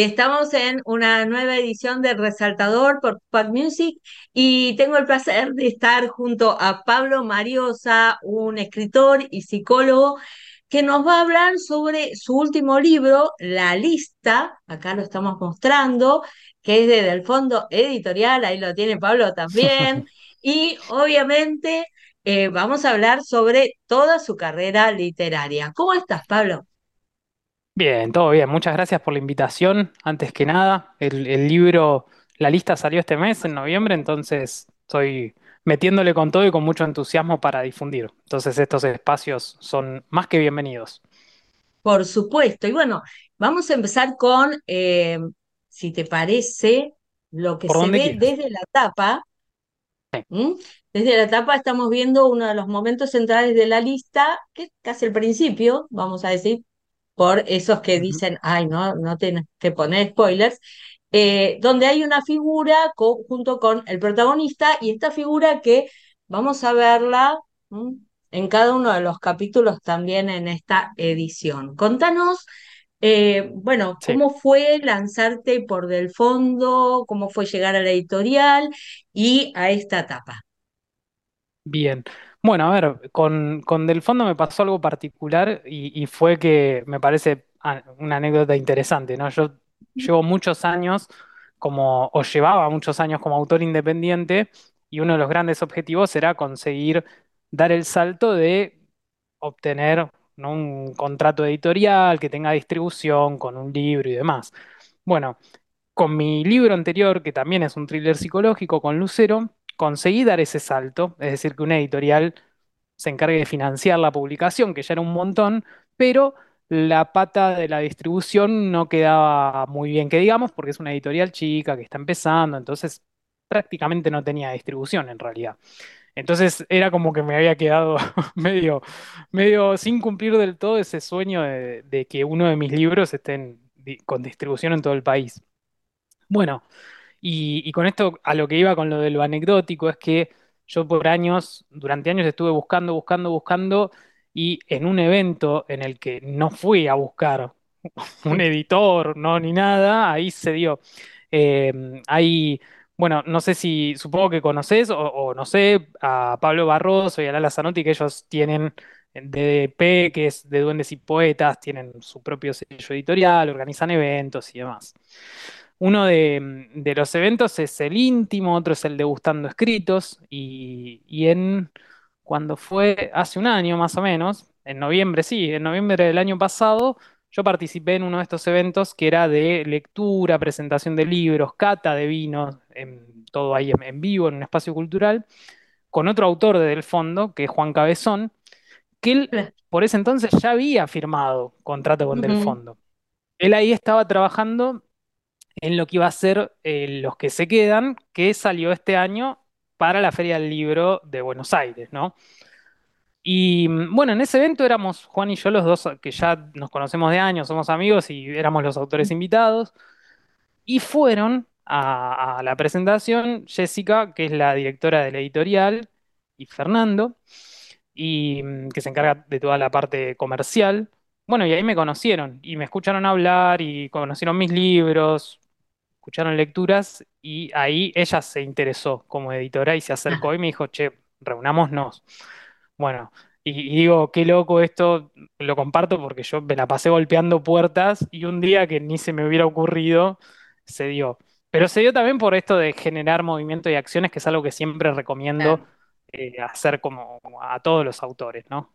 y estamos en una nueva edición de Resaltador por Pack Music y tengo el placer de estar junto a Pablo Mariosa, un escritor y psicólogo que nos va a hablar sobre su último libro, La Lista, acá lo estamos mostrando, que es desde el fondo editorial, ahí lo tiene Pablo también, y obviamente eh, vamos a hablar sobre toda su carrera literaria. ¿Cómo estás, Pablo? Bien, todo bien. Muchas gracias por la invitación. Antes que nada, el, el libro, la lista salió este mes, en noviembre, entonces estoy metiéndole con todo y con mucho entusiasmo para difundir. Entonces estos espacios son más que bienvenidos. Por supuesto. Y bueno, vamos a empezar con, eh, si te parece, lo que se ve desde la tapa. Sí. ¿m? Desde la tapa estamos viendo uno de los momentos centrales de la lista, que es casi el principio, vamos a decir, por esos que dicen, ay, no, no tienes que poner spoilers, eh, donde hay una figura co- junto con el protagonista y esta figura que vamos a verla en cada uno de los capítulos también en esta edición. Contanos, eh, bueno, Sí. cómo fue lanzarte por Del Fondo, cómo fue llegar a la editorial y a esta etapa. Bien. Bueno, a ver, con, con Del Fondo me pasó algo particular y, y fue que me parece ah, una anécdota interesante, ¿no? Yo llevo muchos años como, o llevaba muchos años como autor independiente y uno de los grandes objetivos era conseguir dar el salto de obtener, ¿no? un contrato editorial que tenga distribución con un libro y demás. Bueno, con mi libro anterior, que también es un thriller psicológico con Lucero, conseguí dar ese salto, es decir, que una editorial se encargue de financiar la publicación, que ya era un montón, pero la pata de la distribución no quedaba muy bien, que digamos, porque es una editorial chica que está empezando, entonces prácticamente no tenía distribución en realidad. Entonces era como que me había quedado medio, medio sin cumplir del todo ese sueño de, que uno de mis libros esté con distribución en todo el país. Bueno, y, con esto a lo que iba con lo de lo anecdótico es que yo por años, durante años estuve buscando, buscando, buscando y en un evento en el que no fui a buscar un editor, no, ni nada, ahí se dio. Eh, bueno, no sé si, supongo que conoces o, o no sé, a Pablo Barroso y a Lala Zanotti, que ellos tienen DDP, que es de Duendes y Poetas, tienen su propio sello editorial, organizan eventos y demás. Uno de, de los eventos es el íntimo, otro es el degustando escritos, y, y en cuando fue hace un año más o menos, en noviembre, sí, en noviembre del año pasado, yo participé en uno de estos eventos que era de lectura, presentación de libros, cata de vinos, en- todo ahí en, en vivo, en un espacio cultural, con otro autor de Del Fondo, que es Juan Cabezón, que él por ese entonces ya había firmado contrato con Del. Fondo. Él ahí estaba trabajando en lo que iba a ser eh, Los que se quedan, que salió este año para la Feria del Libro de Buenos Aires, ¿no? Y mm, bueno, en ese evento éramos Juan y yo los dos que ya nos conocemos de años, somos amigos y éramos los autores invitados. Y fueron a, a la presentación Jessica, que es la directora de la editorial, y Fernando, y mm, que se encarga de toda la parte comercial. Bueno, y ahí me conocieron y me escucharon hablar y conocieron mis libros, escucharon lecturas y ahí ella se interesó como editora y se acercó y me dijo, che, reunámonos. Bueno, y, y digo, qué loco esto, lo comparto porque yo me la pasé golpeando puertas y un día que ni se me hubiera ocurrido, se dio. Pero se dio también por esto de generar movimiento y acciones, que es algo que siempre recomiendo eh, hacer como a todos los autores, ¿no?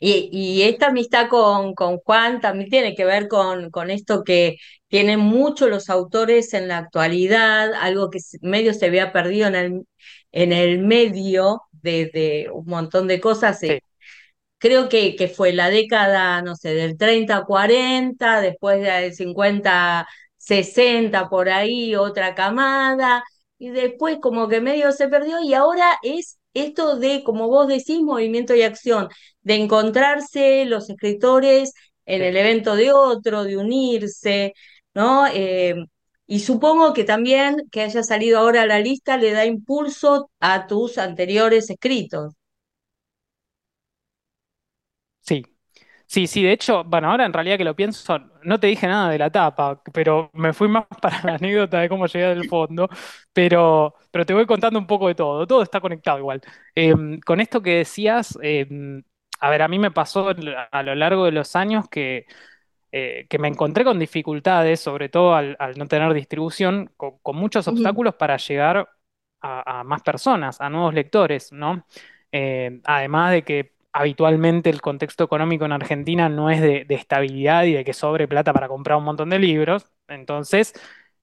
Y, y esta amistad con, con Juan también tiene que ver con, con esto que tienen mucho los autores en la actualidad, algo que medio se había perdido en el, en el medio de, de un montón de cosas. Sí, Creo que, que fue la década, no sé, del 30 40, después del 50 60 por ahí, otra camada, y después como que medio se perdió, y ahora es esto de, como vos decís, movimiento y acción, de encontrarse los escritores en el evento de otro, de unirse, ¿no? Eh, y supongo que también que haya salido ahora a la lista le da impulso a tus anteriores escritos. Sí, Sí, de hecho, bueno, ahora en realidad que lo pienso, no te dije nada de la tapa, pero me fui más para la anécdota de cómo llegué del fondo, pero, pero te voy contando un poco de todo, todo está conectado igual. Em, con esto que decías, em, a ver, a mí me pasó a lo largo de los años que eh, que me encontré con dificultades, sobre todo al, al no tener distribución, con, con muchos obstáculos para llegar a, a más personas, a nuevos lectores, ¿no? Eh, además de que habitualmente el contexto económico en Argentina no es de, de estabilidad y de que sobre plata para comprar un montón de libros, entonces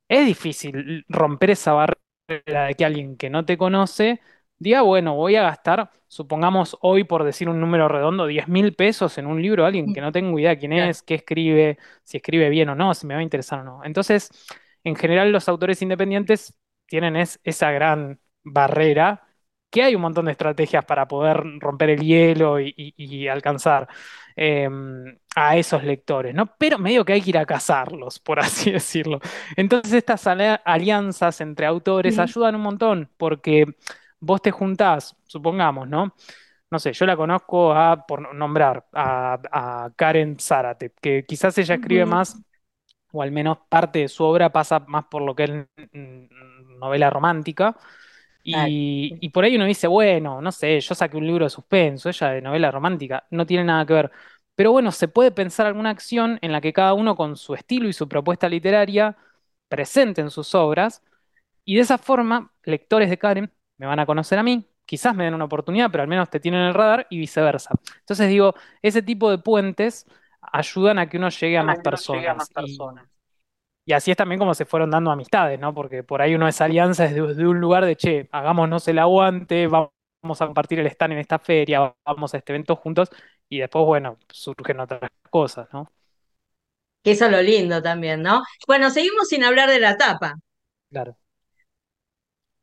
es difícil romper esa barrera de que alguien que no te conoce diga, bueno, voy a gastar, supongamos hoy por decir un número redondo, diez mil pesos en un libro de alguien que no tengo idea quién es, qué escribe, si escribe bien o no, si me va a interesar o no. Entonces, en general los autores independientes tienen es- esa gran barrera que hay un montón de estrategias para poder romper el hielo y, y- y alcanzar eh, a esos lectores, ¿no? Pero medio que hay que ir a cazarlos, por así decirlo. Entonces estas alianzas entre autores ayudan un montón porque vos te juntás, supongamos, ¿no? No sé, yo la conozco a, por nombrar, a, a Karen Zárate, que quizás ella escribe más, o al menos parte de su obra pasa más por lo que es novela romántica. Y, y por ahí uno dice, bueno, no sé, yo saqué un libro de suspenso, ella de novela romántica, no tiene nada que ver. Pero bueno, se puede pensar alguna acción en la que cada uno con su estilo y su propuesta literaria presenten sus obras y de esa forma, lectores de Karen me van a conocer a mí, quizás me den una oportunidad, pero al menos te tienen en el radar y viceversa. Entonces digo, ese tipo de puentes ayudan a que uno llegue a más uno llegue a personas más personas. Y así es también como se fueron dando amistades, ¿no? Porque por ahí uno es alianza desde, desde un lugar de, che, hagámonos el aguante, vamos a compartir el stand en esta feria, vamos a este evento juntos y después, bueno, surgen otras cosas, ¿no? Que eso es lo lindo también, ¿no? Bueno, seguimos sin hablar de la tapa. Claro.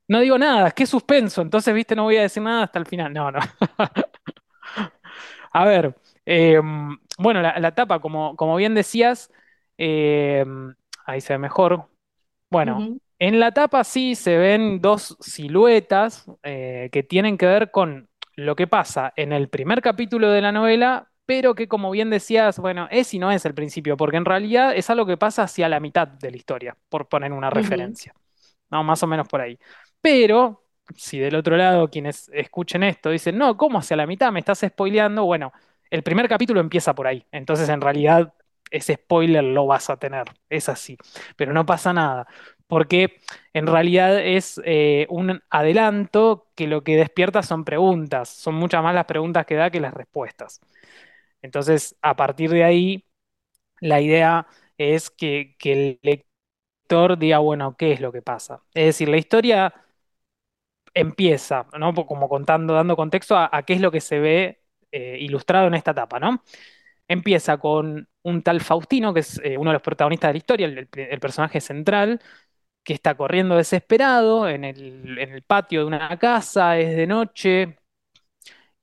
No digo nada, es suspenso, entonces, viste, no voy a decir nada hasta el final. No, no. A ver, eh, bueno, la, la tapa, como, como bien decías, eh, ahí se ve mejor. Bueno, en la tapa sí se ven dos siluetas eh, que tienen que ver con lo que pasa en el primer capítulo de la novela, pero que como bien decías, bueno, es y no es el principio, porque en realidad es algo que pasa hacia la mitad de la historia, por poner una referencia. No, más o menos por ahí. Pero, si del otro lado quienes escuchen esto dicen, no, ¿cómo hacia la mitad me estás spoileando? Bueno, el primer capítulo empieza por ahí. Entonces, en realidad, ese spoiler lo vas a tener. Es así. Pero no pasa nada. Porque en realidad es eh, un adelanto que lo que despierta son preguntas. Son muchas más las preguntas que da que las respuestas. Entonces, a partir de ahí, la idea es que, el lector diga, bueno, ¿qué es lo que pasa? Es decir, la historia empieza, ¿no? Como contando, dando contexto a, a qué es lo que se ve eh, ilustrado en esta etapa, ¿no? Empieza con un tal Faustino, que es eh, uno de los protagonistas de la historia, el, personaje central, que está corriendo desesperado en el, patio de una casa, es de noche.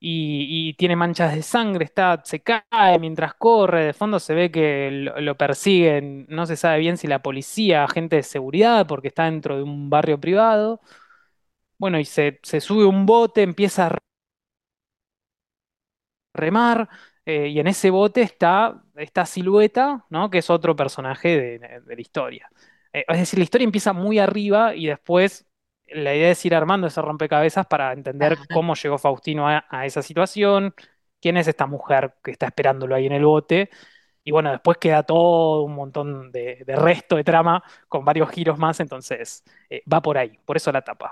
Y, tiene manchas de sangre, está, se cae mientras corre, de fondo se ve que lo, persiguen, no se sabe bien si la policía, agente de seguridad, porque está dentro de un barrio privado. Bueno, y se sube un bote, empieza a remar, eh, y en ese bote está esta silueta, ¿no? Que es otro personaje de, de la historia. Eh, es decir, la historia empieza muy arriba y después la idea es ir armando ese rompecabezas para entender Ajá. cómo llegó Faustino a, a esa situación, quién es esta mujer que está esperándolo ahí en el bote. Y bueno, después queda todo un montón de, de resto de trama con varios giros más, entonces eh, va por ahí, por eso la tapa.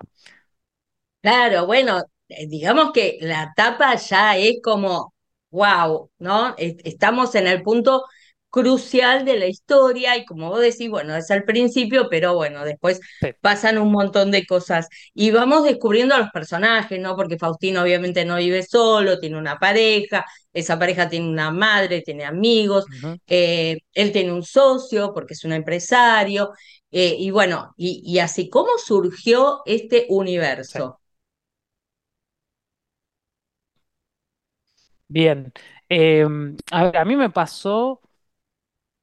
Claro, bueno, digamos que la tapa ya es como, wow, ¿no? Es- Estamos en el punto crucial de la historia y como vos decís, bueno, es al principio, pero bueno, después Sí. pasan un montón de cosas y vamos descubriendo a los personajes, ¿no? Porque Faustino obviamente no vive solo, tiene una pareja, esa pareja tiene una madre, tiene amigos, eh, él tiene un socio porque es un empresario. eh, y bueno, y, y así, ¿cómo surgió este universo? Bien. Eh, a ver, a mí me pasó,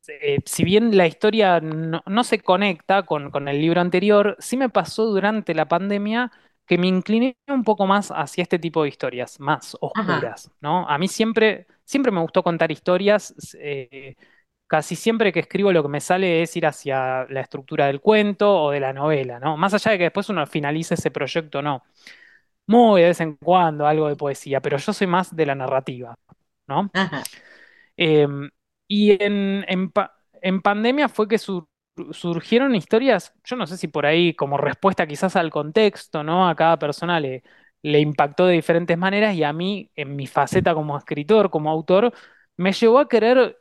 eh, si bien la historia no, no se conecta con, con el libro anterior, sí me pasó durante la pandemia que me incliné un poco más hacia este tipo de historias, más Ajá, oscuras, ¿no? A mí siempre, siempre me gustó contar historias. eh, casi siempre que escribo lo que me sale es ir hacia la estructura del cuento o de la novela, ¿no? Más allá de que después uno finalice ese proyecto, no. Muy de vez en cuando algo de poesía, pero yo soy más de la narrativa, ¿no? ajá, Em, y en, en, en pandemia fue que sur- surgieron historias, yo no sé si por ahí como respuesta quizás al contexto, ¿no? A cada persona le, le impactó de diferentes maneras y a mí, en mi faceta como escritor, como autor, me llevó a querer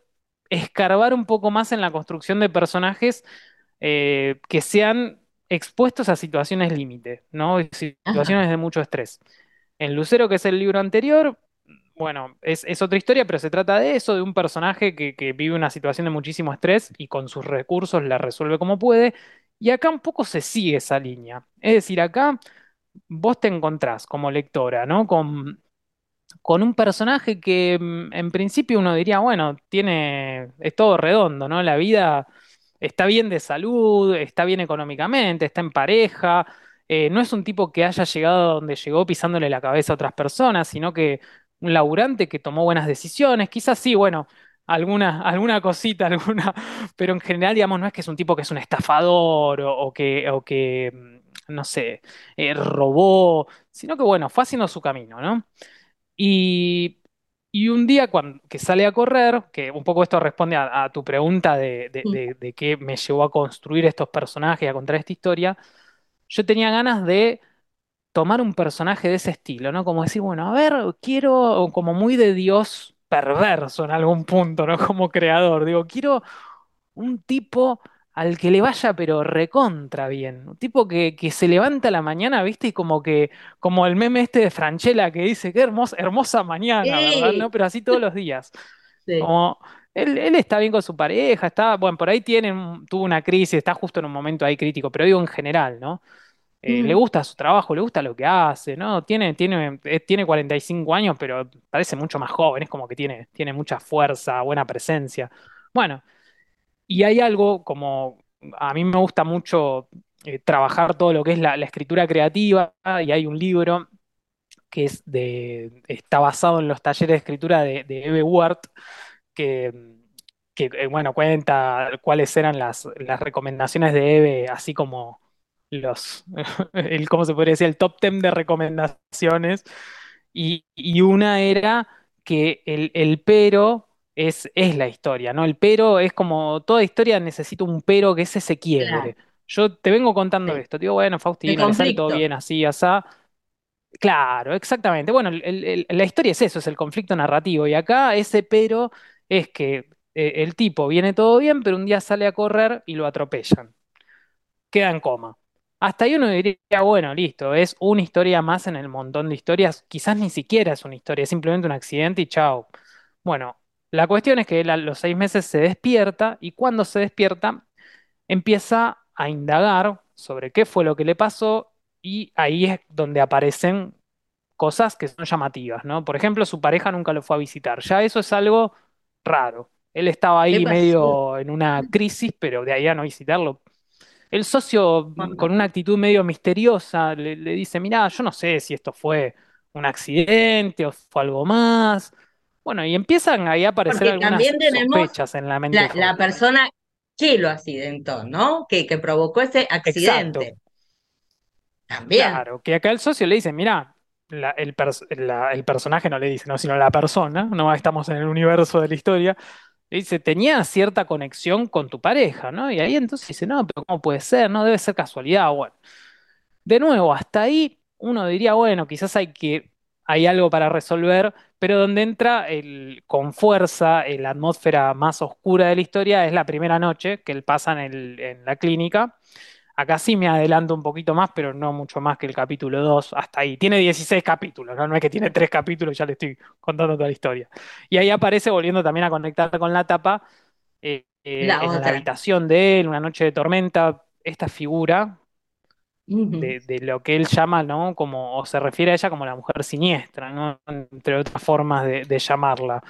escarbar un poco más en la construcción de personajes eh, que sean expuestos a situaciones límite, ¿no? ajá. Situaciones de mucho estrés. En Lucero, que es el libro anterior, bueno, es, es otra historia, pero se trata de eso, de un personaje que, que vive una situación de muchísimo estrés y con sus recursos la resuelve como puede. Y acá un poco se sigue esa línea. Es decir, acá vos te encontrás como lectora, ¿no? Con con un personaje que mm, en principio uno diría, bueno, tiene, es todo redondo, ¿no? La vida está bien de salud, está bien económicamente, está en pareja, eh, no es un tipo que haya llegado donde llegó pisándole la cabeza a otras personas, sino que un laburante que tomó buenas decisiones, quizás sí, bueno, alguna, alguna cosita, alguna, pero en general, digamos, no es que es un tipo que es un estafador o, o que, o que, mm, no sé, eh, robó, sino que, bueno, fue haciendo su camino, ¿no? Y, y un día cuando, que sale a correr, que un poco esto responde a, a tu pregunta de, de, de- de qué me llevó a construir estos personajes y a contar esta historia, yo tenía ganas de tomar un personaje de ese estilo, ¿no? Como decir, bueno, a ver, quiero como muy de Dios perverso en algún punto, ¿no? Como creador, digo, quiero un tipo al que le vaya pero recontra bien. Un tipo que, que se levanta a la mañana, ¿viste? Y como que, como el meme este de Franchella que dice, qué hermosa, hermosa mañana, ¿verdad? ¿No? Pero así todos los días. sí. Como, él, él está bien con su pareja, está, bueno, por ahí tiene, un- tuvo una crisis, está justo en un momento ahí crítico, pero digo en general, ¿no? Eh, le Ujú. gusta su trabajo, le gusta lo que hace, ¿no? Tiene, tiene, eh, tiene 45 años, pero parece mucho más joven, es como que tiene, tiene mucha fuerza, buena presencia. Bueno. Y hay algo como, a mí me gusta mucho eh, trabajar todo lo que es la, escritura creativa, y hay un libro que es de, está basado en los talleres de escritura de, de Eve Ward, que, que, eh, bueno, cuenta cuáles eran las, las recomendaciones de Eve, así como los, el, ¿cómo se podría decir? El top 10 de recomendaciones. Y, y una era que el, el pero es, es la historia, ¿no? El pero es como toda historia necesita un pero que es ese Claro, quiebre. Yo te vengo contando sí. esto, digo, bueno, Faustino, le sale todo bien así, asá. Claro, exactamente. Bueno, el- el- el- la historia es eso, es el conflicto narrativo. Y acá ese pero es que eh, el tipo viene todo bien, pero un día sale a correr y lo atropellan. Queda en coma. Hasta ahí uno diría, bueno, listo, es una historia más en el montón de historias. Quizás ni siquiera es una historia, es simplemente un accidente y chao. Bueno, la cuestión es que él a los seis meses se despierta y cuando se despierta empieza a indagar sobre qué fue lo que le pasó y ahí es donde aparecen cosas que son llamativas, ¿no? Por ejemplo, su pareja nunca lo fue a visitar. Ya eso es algo raro. Él estaba ¿Qué ahí medio en una crisis, pero de ahí a no visitarlo. El socio, con una actitud medio misteriosa, le, le dice, mirá, yo no sé si esto fue un accidente o fue algo más. Bueno, y empiezan ahí a aparecer Porque algunas también tenemos sospechas en la mente la, persona que lo accidentó, ¿no? Que, que provocó ese Exacto. accidente. También. Claro, que acá el socio le dice, mira, la- el, pers- la- el personaje no le dice, no, sino la persona, no estamos en el universo de la historia, le dice, tenía cierta conexión con tu pareja, ¿no? Y ahí entonces dice, no, pero ¿cómo puede ser? No debe ser casualidad. Bueno, de nuevo, hasta ahí uno diría, bueno, quizás hay que, hay algo para resolver, pero donde entra el, con fuerza en la atmósfera más oscura de la historia es la primera noche que él pasa en el- en la clínica Acá sí me adelanto un poquito más, pero no mucho más que el capítulo 2, hasta ahí. Tiene 16 capítulos, ¿no? No es que tiene 3 capítulos, ya le estoy contando toda la historia. Y ahí aparece, volviendo también a conectar con la tapa, eh, eh, La en la habitación de él, una noche de tormenta, esta figura De, de lo que él llama, ¿no? Como, o se refiere a ella como la mujer siniestra, ¿no? Entre otras formas de, de llamarla.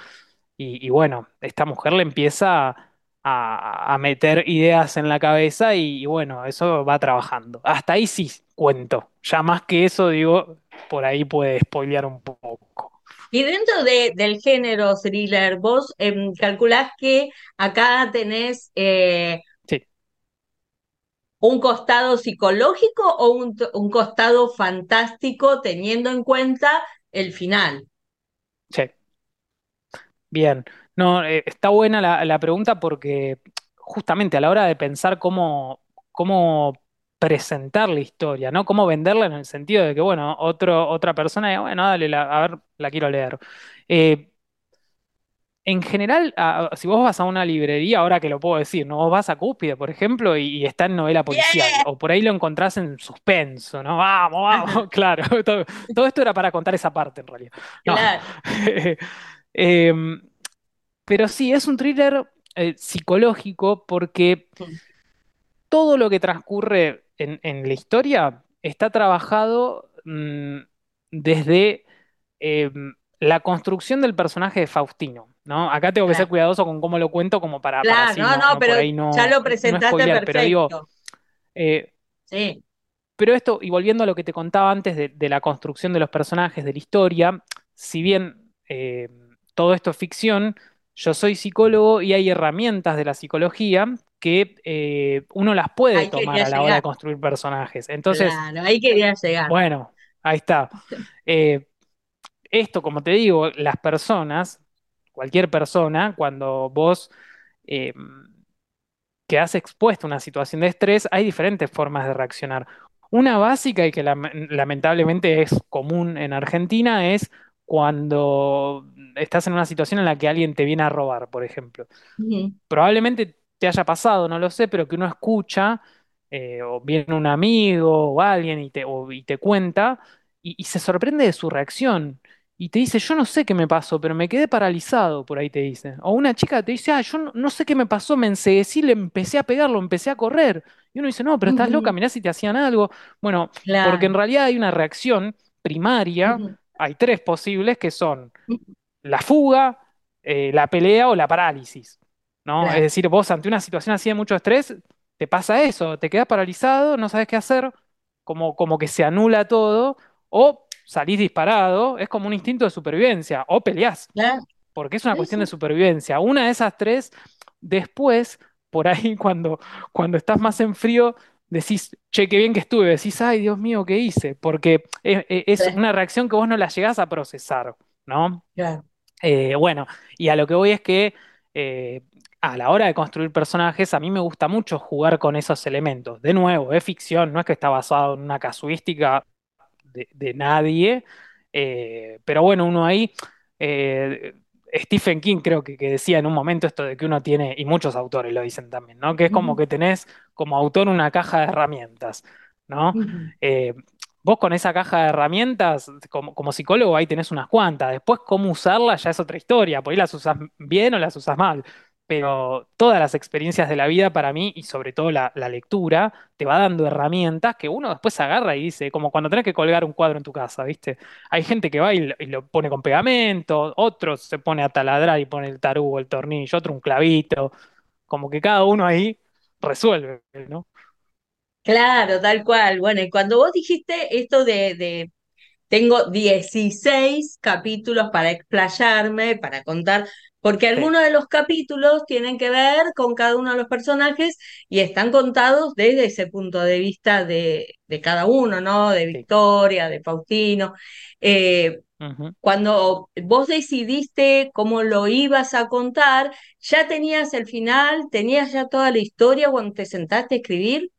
Y, y bueno, esta mujer le empieza a, a meter ideas en la cabeza y, y bueno, eso va trabajando. Hasta ahí sí cuento. Ya más que eso, digo, por ahí puede spoilear un poco. Y dentro de, del género thriller, vos em, calculás que acá tenés eh, un costado psicológico o un, un costado fantástico teniendo en cuenta el final. sí. Bien, no, eh, está buena la, la pregunta porque justamente a la hora de pensar cómo, cómo presentar la historia, ¿no? Cómo venderla en el sentido de que, bueno, otro, otra persona bueno, dale, a ver, la quiero leer. Eh, en general, a- si vos vas a una librería, ahora que lo puedo decir, ¿no? Vos vas a Cúspide, por ejemplo, y, y está en novela policial, o por ahí lo encontrás en suspenso, ¿no? Vamos, vamos, claro. Todo, todo esto era para contar esa parte, en realidad. No. claro. Em, pero sí, es un thriller eh, psicológico porque todo lo que transcurre en, en la historia está trabajado mm, desde em, la construcción del personaje de Faustino, ¿no? Acá tengo que ser cuidadoso con cómo lo cuento, como para, para claro, así no, no, no, no pero ahí ya no, lo no presentaste pero digo, perfecto. eh, Sí. pero esto, y volviendo a lo que te contaba antes de, de la construcción de los personajes, de la historia, si bien eh, todo esto es ficción, yo soy psicólogo y hay herramientas de la psicología que eh, uno las puede Ahí tomar a la hora de construir personajes. Entonces, Claro, ahí quería llegar. bueno, ahí está. Eh, esto, como te digo, las personas, cualquier persona, cuando vos... eh, quedas expuesto a una situación de estrés, hay diferentes formas de reaccionar. Una básica y que lam- lamentablemente es común en Argentina es cuando estás en una situación en la que alguien te viene a robar, por ejemplo probablemente te haya pasado, no lo sé, pero que uno escucha, eh, o viene un amigo o alguien y te, o- y te cuenta, y, y se sorprende de su reacción. Y te dice, yo no sé qué me pasó, pero me quedé paralizado, por ahí te dice. O una chica te dice, ah, yo no, no sé qué me pasó, me enceguecí, le empecé a pegarlo, empecé a correr. Y uno dice, no, pero estás loca, mirá si te hacían algo. Bueno, porque en realidad hay una reacción primaria, hay tres posibles que son la fuga, eh, la pelea o la parálisis, ¿no? Es decir, vos ante una situación así de mucho estrés, te pasa eso, te quedas paralizado, no sabes qué hacer, como, como que se anula todo, o salís disparado, es como un instinto de supervivencia, o peleás, porque es una cuestión de supervivencia. Una de esas tres, después, por ahí cuando, cuando estás más en frío, decís, che, qué bien que estuve, decís, ay, Dios mío, ¿qué hice? Porque es, es sí, una reacción que vos no la llegás a procesar, ¿no? Claro. Eh, bueno, y a lo que voy es que eh, a la hora de construir personajes, a mí me gusta mucho jugar con esos elementos. De nuevo, es ficción, no es que está basado en una casuística de, de nadie, eh, pero bueno, uno ahí, eh, Stephen King creo que, que decía en un momento esto de que uno tiene, y muchos autores lo dicen también, ¿no? Que es como que tenés como autor una caja de herramientas, ¿no? Eh, Vos con esa caja de herramientas, como, como psicólogo, ahí tenés unas cuantas. Después, cómo usarlas ya es otra historia. Por ahí las usas bien o las usas mal. Pero todas las experiencias de la vida para mí, y sobre todo la, lectura, te va dando herramientas que uno después agarra y dice, como cuando tenés que colgar un cuadro en tu casa, ¿viste? Hay gente que va y lo, y lo pone con pegamento, otro se pone a taladrar y pone el tarugo, el tornillo, otro un clavito. Como que cada uno ahí resuelve, ¿no? Claro, tal cual. Bueno, y cuando vos dijiste esto de, de tengo 16 capítulos para explayarme, para contar, porque Sí. algunos de los capítulos tienen que ver con cada uno de los personajes y están contados desde ese punto de vista de, de cada uno, ¿no? De Sí. Victoria, de Faustino. Eh, cuando vos decidiste cómo lo ibas a contar, ¿ya tenías el final? ¿Tenías ya toda la historia cuando te sentaste a escribir?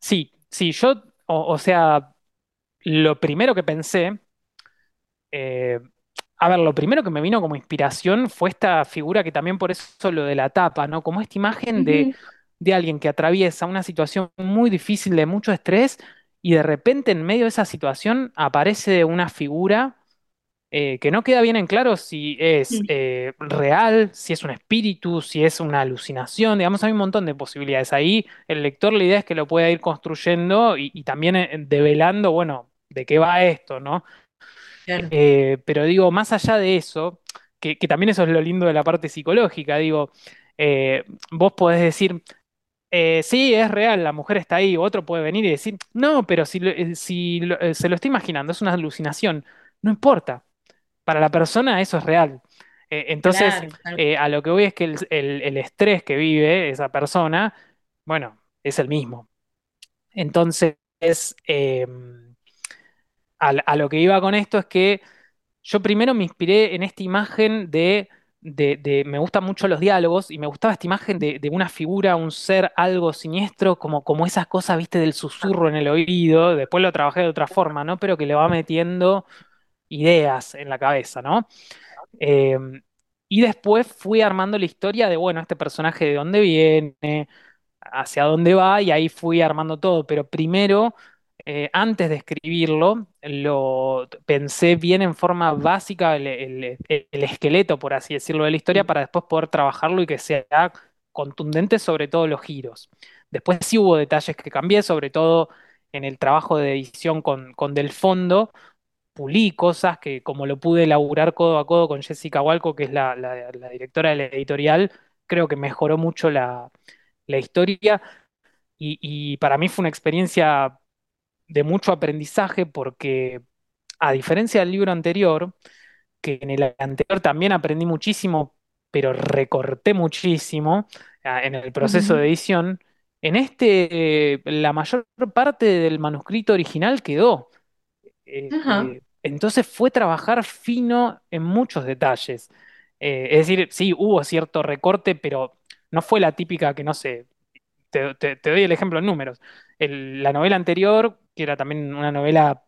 Sí, sí, yo, o, o sea, lo primero que pensé, eh, a ver, lo primero que me vino como inspiración fue esta figura que también por eso lo de la tapa, ¿no? Como esta imagen de, de alguien que atraviesa una situación muy difícil de mucho estrés y de repente en medio de esa situación aparece una figura eh, que no queda bien en claro si es ujú, eh, real, si es un espíritu, si es una alucinación, digamos, hay un montón de posibilidades. Ahí el lector la idea es que lo pueda ir construyendo y, y también develando, bueno, de qué va esto, ¿no? Claro. Eh, pero digo, más allá de eso, que, que también eso es lo lindo de la parte psicológica, digo, eh, vos podés decir, eh, sí, es real, la mujer está ahí, otro puede venir y decir, no, pero si, lo- si lo- se lo está imaginando, es una alucinación, no importa, para la persona eso es real. Entonces, Claro, a lo que voy es que el, el- el estrés que vive esa persona, bueno, es el mismo. Entonces, eh, a, lo que iba con esto es que yo primero me inspiré en esta imagen de, de- de- me gustan mucho los diálogos y me gustaba esta imagen de, de una figura, un ser, algo siniestro, como, como esas cosas, viste, del susurro en el oído. Después lo trabajé de otra forma, ¿no? Pero que le va metiendo ideas en la cabeza, ¿no? Eh, y después fui armando la historia de, bueno, este personaje de dónde viene, hacia dónde va, y ahí fui armando todo. Pero primero, eh, antes de escribirlo, lo pensé bien en forma básica el, el- el esqueleto, por así decirlo, de la historia, para después poder trabajarlo y que sea contundente sobre todo los giros. Después sí hubo detalles que cambié, sobre todo en el trabajo de edición con, con Del Fondo pulí cosas que como lo pude elaborar codo a codo con Jessica Walco, que es la, la- la directora de la editorial, creo que mejoró mucho la, la historia y, y para mí fue una experiencia de mucho aprendizaje porque a diferencia del libro anterior, que en el anterior también aprendí muchísimo, pero recorté muchísimo ah, en el proceso de edición, en este eh, la mayor parte del manuscrito original quedó. Eh, eh, entonces fue trabajar fino en muchos detalles. Eh, es decir, sí, hubo cierto recorte, pero no fue la típica que no sé. Te, te- te doy el ejemplo en números. El- la novela anterior, que era también una novela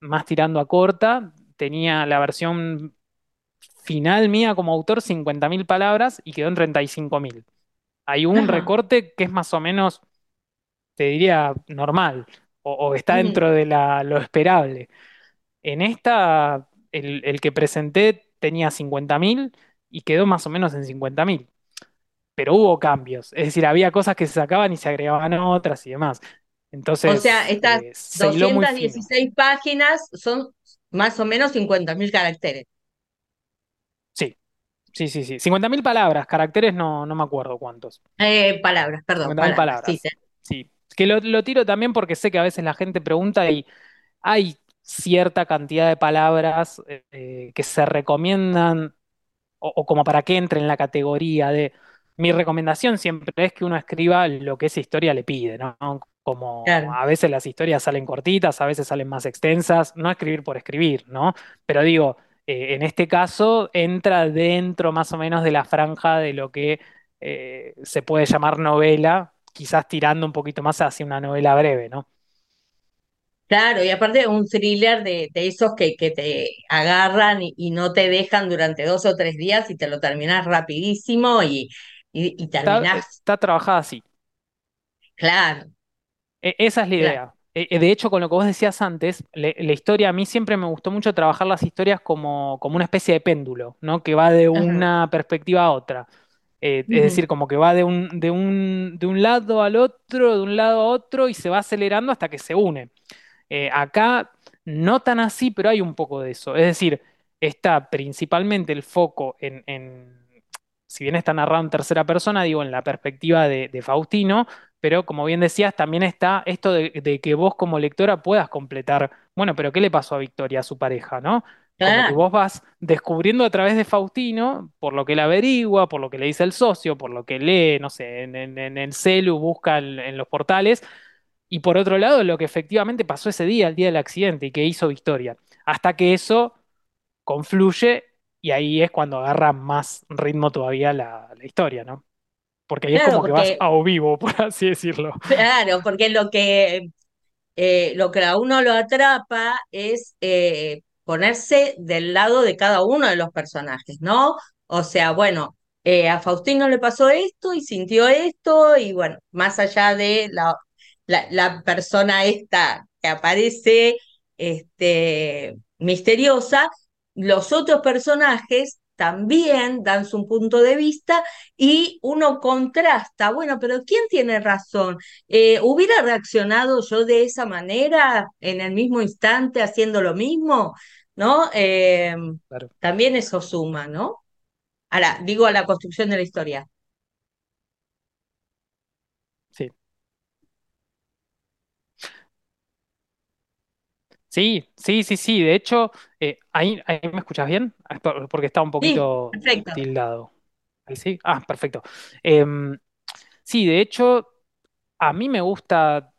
más tirando a corta, tenía la versión final mía como autor 50.000 palabras y quedó en 35.000. Hay un ajá. recorte que es más o menos, te diría, normal o, o está dentro de la- lo esperable. En esta, el, el que presenté tenía 50.000 y quedó más o menos en 50.000. Pero hubo cambios. Es decir, había cosas que se sacaban y se agregaban otras y demás. O sea, Entonces, estas eh, se hiló muy doscientas fino. dieciséis páginas son más o menos cincuenta mil caracteres. Sí, sí, sí, sí. 50.000 palabras, caracteres no, no me acuerdo cuántos. Eh, palabras, perdón, 50.000 palabras, sí. Sí. Que lo, lo tiro también porque sé que a veces la gente pregunta y hay cierta cantidad de palabras eh, que se recomiendan o, o como para que entre en la categoría de... Mi recomendación siempre es que uno escriba lo que esa historia le pide, ¿no? Como Claro. a veces las historias salen cortitas, a veces salen más extensas, no escribir por escribir, ¿no? Pero digo, eh, en este caso entra dentro más o menos de la franja de lo que eh, se puede llamar novela, quizás tirando un poquito más hacia una novela breve, ¿no? Claro, y aparte un thriller de, de esos que, que te agarran y, y no te dejan durante dos o tres días y te lo terminas rapidísimo y, y, y Está, terminás, está trabajada así. claro, Esa es la idea. E- e, De hecho, con lo que vos decías antes, le- la historia, a mí siempre me gustó mucho trabajar las historias como, como una especie de péndulo, ¿no? Que va de Ajá. una perspectiva a otra. Eh, es decir, como que va de un, de un, de un lado al otro, de un lado a otro, y se va acelerando hasta que se une. Eh, acá no tan así, pero hay un poco de eso. Es decir, está principalmente el foco en, en- si bien está narrado en tercera persona, digo, en la perspectiva de, de Faustino, pero como bien decías, también está esto de, de que vos como lectora puedas completar, bueno, pero ¿qué le pasó a Victoria, a su pareja, ¿no? Como que Claro, vos vas descubriendo a través de Faustino, por lo que él averigua, por lo que le dice el socio, por lo que lee, no sé, en, en, en el celu, busca en en los portales, y por otro lado, lo que efectivamente pasó ese día, el día del accidente, y que hizo Victoria. Hasta que eso confluye y ahí es cuando agarra más ritmo todavía la, la historia, ¿no? Porque ahí es como que vas a o vivo, por así decirlo. claro, porque lo que eh, lo que a uno lo atrapa es eh, ponerse del lado de cada uno de los personajes, ¿no? O sea, bueno, eh, a Faustino le pasó esto y sintió esto, y bueno, más allá de la, la, la persona esta que aparece este, misteriosa, los otros personajes también dan su punto de vista y uno contrasta, bueno, pero ¿quién tiene razón? Eh, ¿hubiera reaccionado yo de esa manera en el mismo instante haciendo lo mismo? ¿No? Eh, Claro. también eso suma, ¿no? a la, digo, a la construcción de la historia. Sí. Sí, sí, sí, sí. De hecho, eh, ahí, ahí me escuchas bien, por- porque está un poquito tildado. Ahí sí. Ah, perfecto. Em, sí, de hecho, a mí me gusta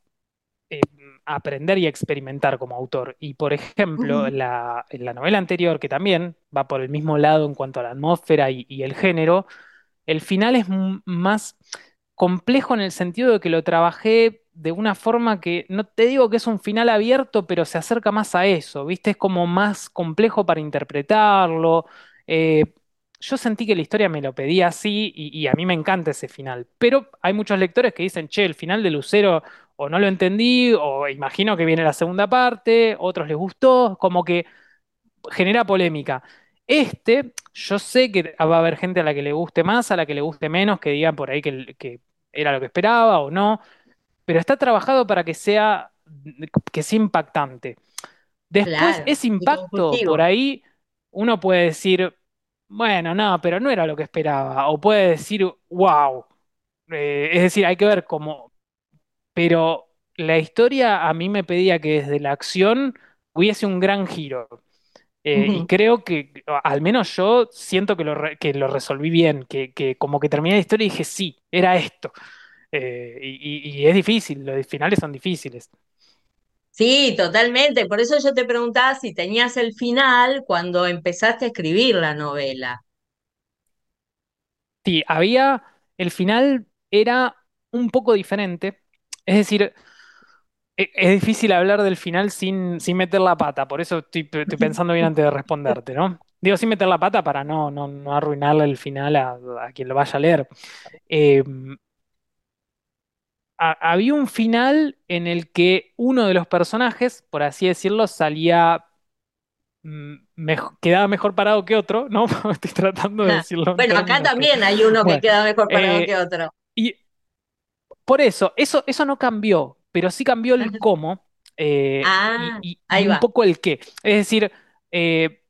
eh, aprender y experimentar como autor. Y por ejemplo, la, en la novela anterior, que también va por el mismo lado en cuanto a la atmósfera y, y el género, el final es más complejo en el sentido de que lo trabajé de una forma que no te digo que es un final abierto, pero se acerca más a eso, ¿viste? Es como más complejo para interpretarlo. Eh, yo sentí que la historia me lo pedía así y, a mí me encanta ese final, pero hay muchos lectores que dicen, che, el final de Lucero o no lo entendí, o imagino que viene la segunda parte, otros les gustó, como que genera polémica. Este, yo sé que va a haber gente a la que le guste más, a la que le guste menos, que digan por ahí que era lo que esperaba o no, pero está trabajado para que sea, que sea impactante. Después, Claro, ese impacto por ahí, uno puede decir, bueno, no, pero no era lo que esperaba, o puede decir, wow. Eh, es decir, hay que ver cómo, pero la historia a mí me pedía que desde la acción hubiese un gran giro. Eh, y creo que, al menos yo siento que lo, re- que lo resolví bien, que, que como que terminé la historia y dije, sí, era esto. Eh, y, y- y es difícil, los finales son difíciles. Sí, totalmente. Por eso yo te preguntaba si tenías el final cuando empezaste a escribir la novela. Sí, había, el final era un poco diferente. Es decir, es difícil hablar del final sin, sin meter la pata, por eso estoy, estoy pensando bien antes de responderte, ¿no? Digo, sin meter la pata para no, no, no arruinarle el final a, a quien lo vaya a leer. Eh, ha- había un final en el que uno de los personajes, por así decirlo, salía, mm, quedaba mejor parado que otro, ¿no? Estoy tratando de decirlo en Bueno, acá que... también hay uno que Bueno, queda mejor parado que eh, otro. y por eso, eso, eso no cambió, pero sí cambió el cómo eh, y, Ah, y- un poco el qué. Es decir, eh,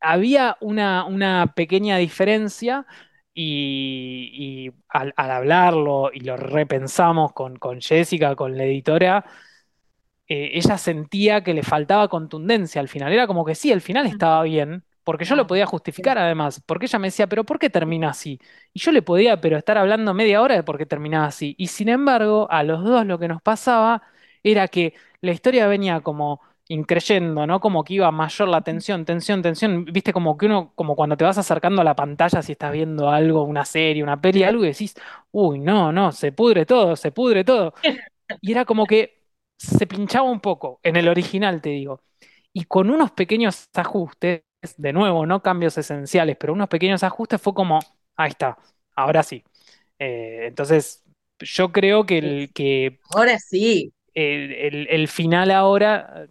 había una, una pequeña diferencia y, y al, al hablarlo y lo repensamos con, con Jessica, con la editora, eh, ella sentía que le faltaba contundencia al final. Era como que sí, el final estaba bien, porque yo lo podía justificar además, porque ella me decía, pero ¿por qué termina así? Y yo le podía, pero estar hablando media hora de por qué terminaba así. Y sin embargo, a los dos lo que nos pasaba era que la historia venía como increyendo, ¿no? Como que iba mayor la tensión, tensión, tensión. Viste, como que uno, como cuando te vas acercando a la pantalla si estás viendo algo, una serie, una peli, algo y decís, uy, no, no, se pudre todo, se pudre todo. Y era como que se pinchaba un poco, en el original te digo. Y con unos pequeños ajustes, de nuevo, no cambios esenciales, pero unos pequeños ajustes fue como, ahí está, ahora sí. Eh, entonces, yo creo que el, que ahora sí. el, el- el final ahora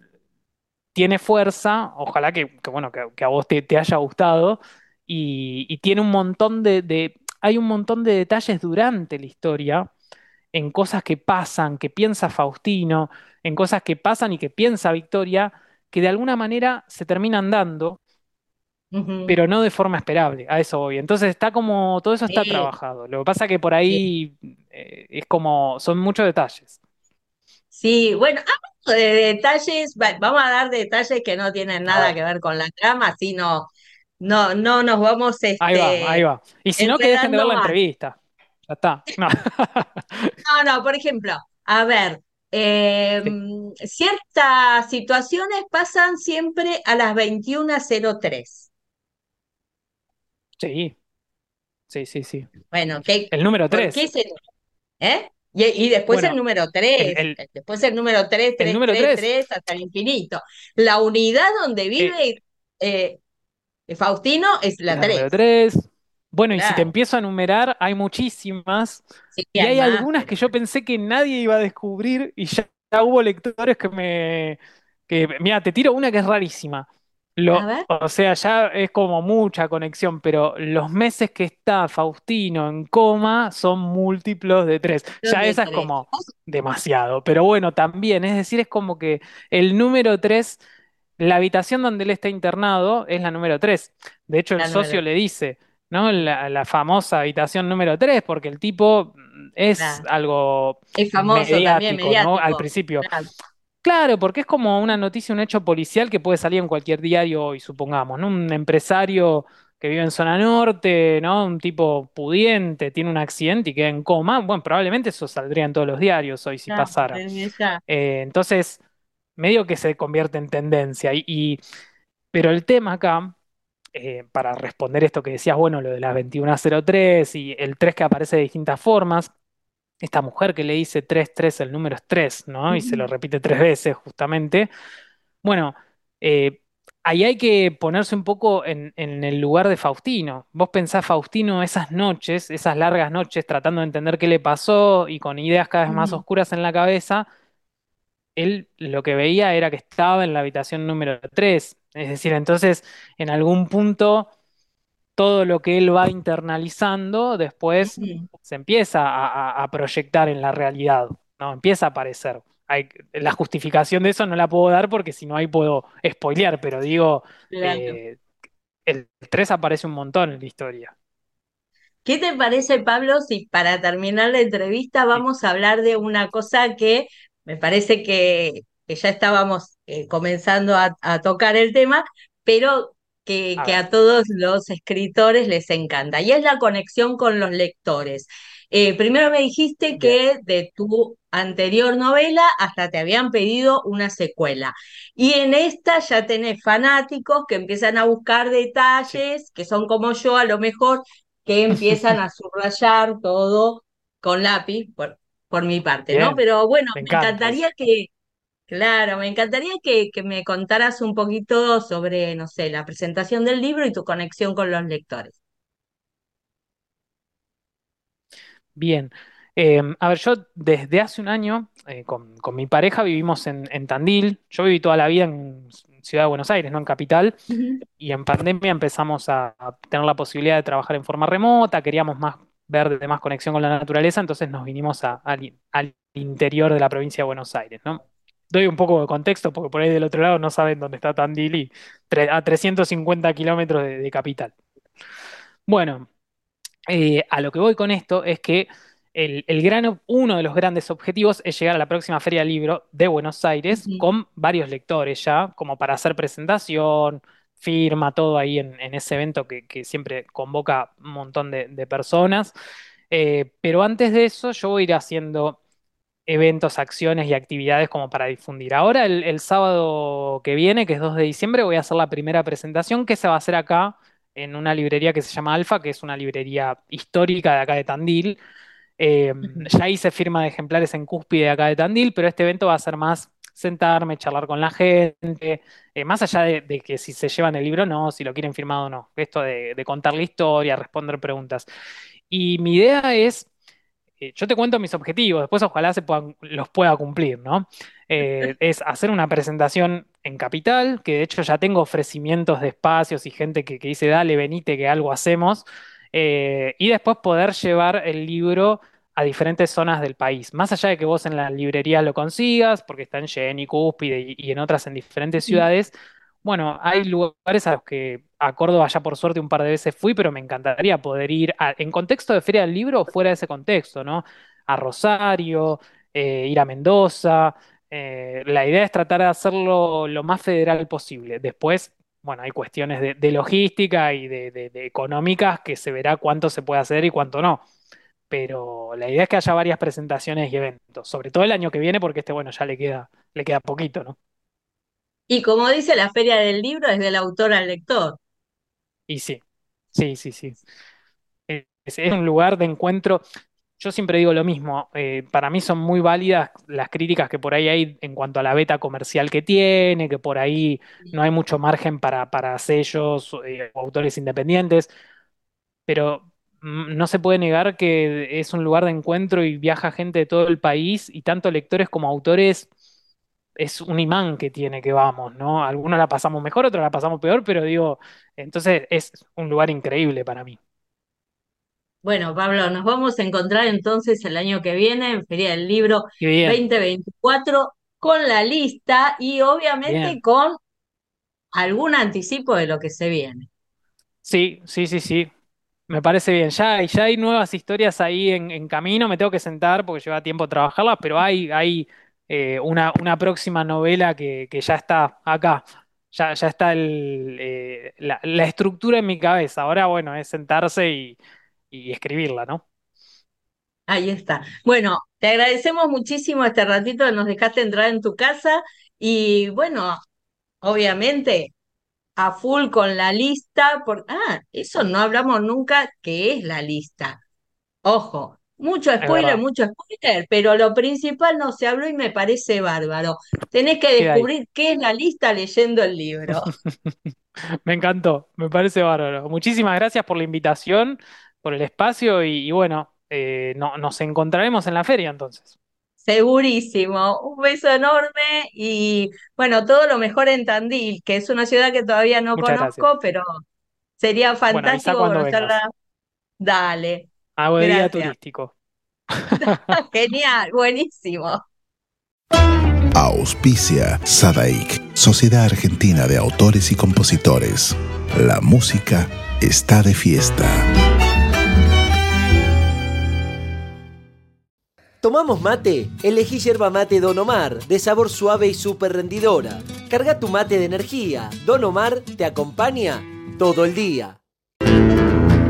tiene fuerza, ojalá que, que, bueno, que, que a vos te, te haya gustado, y, y tiene un montón de, de- hay un montón de detalles durante la historia en cosas que pasan, que piensa Faustino, en cosas que pasan y que piensa Victoria, que de alguna manera se terminan dando, Pero no de forma esperable, a eso voy. Entonces está como, todo eso está Sí, trabajado. Lo que pasa que por sí. ahí eh, es como, son muchos detalles. Sí, bueno, hablando de detalles, va- vamos a dar detalles que no tienen nada que ver con la trama, así no, no, no nos vamos ahí va, ahí este, va. Y si no, que dejen de ver la entrevista. Ya está. No. No, no, por ejemplo, a ver, eh, Sí, ciertas situaciones pasan siempre a las veintiuno cero tres. Sí, sí, sí. sí. Bueno, ¿qué, El número por qué 3. se ¿Eh? Y, y después el Bueno, número el, 3, el, después el número tres el tres número tres 3. tres hasta el infinito. La unidad donde vive eh, Faustino es la la número 3. 3. Bueno, y si te Claro, empiezo a enumerar, hay muchísimas. sí, Y hay más, algunas que yo pensé que nadie iba a descubrir y ya, ya hubo lectores que me... Que, mira, te tiro una que es rarísima. A Lo, ver, o sea, ya es como mucha conexión, pero los meses que está Faustino en coma son múltiplos de tres. Ya esa es 3. como demasiado. Pero bueno, también, es decir, es como que el número 3 la habitación donde él está internado es la número 3. De hecho, el La número socio le dice, ¿no? La, la famosa habitación número 3, porque el tipo mm, es algo Es famoso también, mediático, ¿no? Al principio. Claro, porque es como una noticia, un hecho policial que puede salir en cualquier diario hoy, supongamos, ¿no? Un empresario que vive en zona norte, ¿no? Un tipo pudiente, tiene un accidente y queda en coma. Bueno, probablemente eso saldría en todos los diarios hoy si Ya, pasara. Eh, entonces, medio que se convierte en tendencia. Y, y- pero el tema acá, eh, para responder esto que decías, bueno, lo de las 21.03 y el 3 que aparece de distintas formas, esta mujer que le dice tres tres el número es 3, ¿no? Y se lo repite tres veces justamente. Bueno, eh, ahí hay que ponerse un poco en, en el lugar de Faustino. Vos pensás, Faustino, esas noches, esas largas noches, tratando de entender qué le pasó y con ideas cada vez más oscuras en la cabeza, él lo que veía era que estaba en la habitación número 3. Es decir, entonces, en algún punto, todo lo que él va internalizando, después se empieza a, proyectar en la realidad, ¿no? Empieza a aparecer. Hay- la justificación de eso no la puedo dar porque si no ahí puedo spoilear, pero digo, Claro. eh, el 3 aparece un montón en la historia. ¿Qué te parece, Pablo, si para terminar la entrevista vamos a hablar de una cosa que me parece que, que ya estábamos eh, comenzando a, a tocar el tema, pero que, A que ver, a todos los escritores les encanta, y es la conexión con los lectores. Eh, primero me dijiste que de tu anterior novela hasta te habían pedido una secuela. Y en esta ya tenés fanáticos que empiezan a buscar detalles, que son como yo a lo mejor que empiezan a subrayar todo con lápiz, por, por mi parte, ¿no? Pero bueno, me me encanta encantaría que, claro, me encantaría que, que me contaras un poquito sobre, no sé, la presentación del libro y tu conexión con los lectores. Bien. Eh, a ver, yo desde hace un año eh, con, con mi pareja vivimos en, en Tandil. Yo viví toda la vida en Ciudad de Buenos Aires, no en Capital. Y en pandemia empezamos a, a tener la posibilidad de trabajar en forma remota, queríamos más ver de más conexión con la naturaleza, entonces nos vinimos a- al interior de la provincia de Buenos Aires, ¿no? Doy un poco de contexto porque por ahí del otro lado no saben dónde está Tandil a 350 kilómetros de de Capital. Bueno. Eh, a lo que voy con esto es que el, el gran- uno de los grandes objetivos es llegar a la próxima Feria del Libro de Buenos Aires con varios lectores ya, como para hacer presentación, firma, todo ahí en, en ese evento que, que siempre convoca un montón de, de personas. Eh, pero antes de eso, yo voy a ir haciendo eventos, acciones y actividades como para difundir. Ahora, el, el sábado que viene, que es 2 de diciembre, voy a hacer la primera presentación que se va a hacer acá en una librería que se llama Alfa, que es una librería histórica de acá de Tandil. Eh, ya hice firma de ejemplares en Cúspide de acá de Tandil, pero este evento va a ser más sentarme, charlar con la gente, eh, más allá de, de que si se llevan el libro o no, si lo quieren firmado o no, esto de, de contar la historia, responder preguntas. Y mi idea es eh, yo te cuento mis objetivos, después ojalá se puedan- los pueda cumplir, ¿no? Eh, es hacer una presentación en Capital, que de hecho ya tengo ofrecimientos de espacios y gente que, que dice, dale, venite, que algo hacemos, eh, y después poder llevar el libro a diferentes zonas del país, más allá de que vos en la librería lo consigas, porque está en Jenny, Cúspide y, y en otras en diferentes ciudades. Bueno, hay lugares a los que a Córdoba ya por suerte un par de veces fui, pero me encantaría poder ir a- en contexto de Feria del Libro o fuera de ese contexto, ¿no? A Rosario, eh, ir a Mendoza. eh, la idea es tratar de hacerlo lo más federal posible. Después, bueno, hay cuestiones de, de logística y de, de- económicas que se verá cuánto se puede hacer y cuánto no. Pero la idea es que haya varias presentaciones y eventos, sobre todo el año que viene, porque este, bueno, ya le queda, le queda poquito, ¿no? Y como dice la Feria del Libro, es del autor al lector. Y sí, sí, sí, sí. Es, un lugar de encuentro. Yo siempre digo lo mismo, eh, para mí son muy válidas las críticas que por ahí hay en cuanto a la beta comercial que tiene, que por ahí no hay mucho margen para, para sellos eh, o autores independientes, pero mm, no se puede negar que es un lugar de encuentro y viaja gente de todo el país y tanto lectores como autores es un imán que tiene que vamos, ¿no? Algunos la pasamos mejor, otros la pasamos peor, pero digo, entonces es un lugar increíble para mí. Bueno, Pablo, nos vamos a encontrar entonces el año que viene en Feria del Libro Qué bien, 2024 con la lista y obviamente bien. con algún anticipo de lo que se viene. Sí, sí, sí, sí. Me parece bien. Ya, ya hay nuevas historias ahí en, camino. Me tengo que sentar porque lleva tiempo trabajarlas, pero hay, hay eh, una, una próxima novela que, que ya está acá. Ya, ya está eh, la, estructura en mi cabeza. Ahora, bueno, es sentarse y, y escribirla, ¿no? Ahí está. Bueno, te agradecemos muchísimo este ratito que nos dejaste entrar en tu casa y bueno, obviamente a full con la lista. Por... Ah, eso no hablamos nunca, ¿qué es la lista? Ojo, mucho spoiler, mucho spoiler, pero lo principal no se habló y me parece bárbaro. Tenés que descubrir qué es la lista leyendo el libro. Me encantó, me parece bárbaro. Muchísimas gracias por la invitación, por el espacio y, y bueno, eh, no, nos encontraremos en la feria entonces. Segurísimo. Un beso enorme y bueno, todo lo mejor en Tandil, que es una ciudad que todavía no Muchas gracias. conozco, pero sería Bueno, fantástico vengas. conocerla. Dale, Hago de guía gracias. turístico. Genial, buenísimo. Auspicia Sadaik, Sociedad Argentina de Autores y Compositores. La música está de fiesta. ¿Tomamos mate? Elegí yerba mate Don Omar, de sabor suave y súper rendidora. Carga tu mate de energía. Don Omar te acompaña todo el día.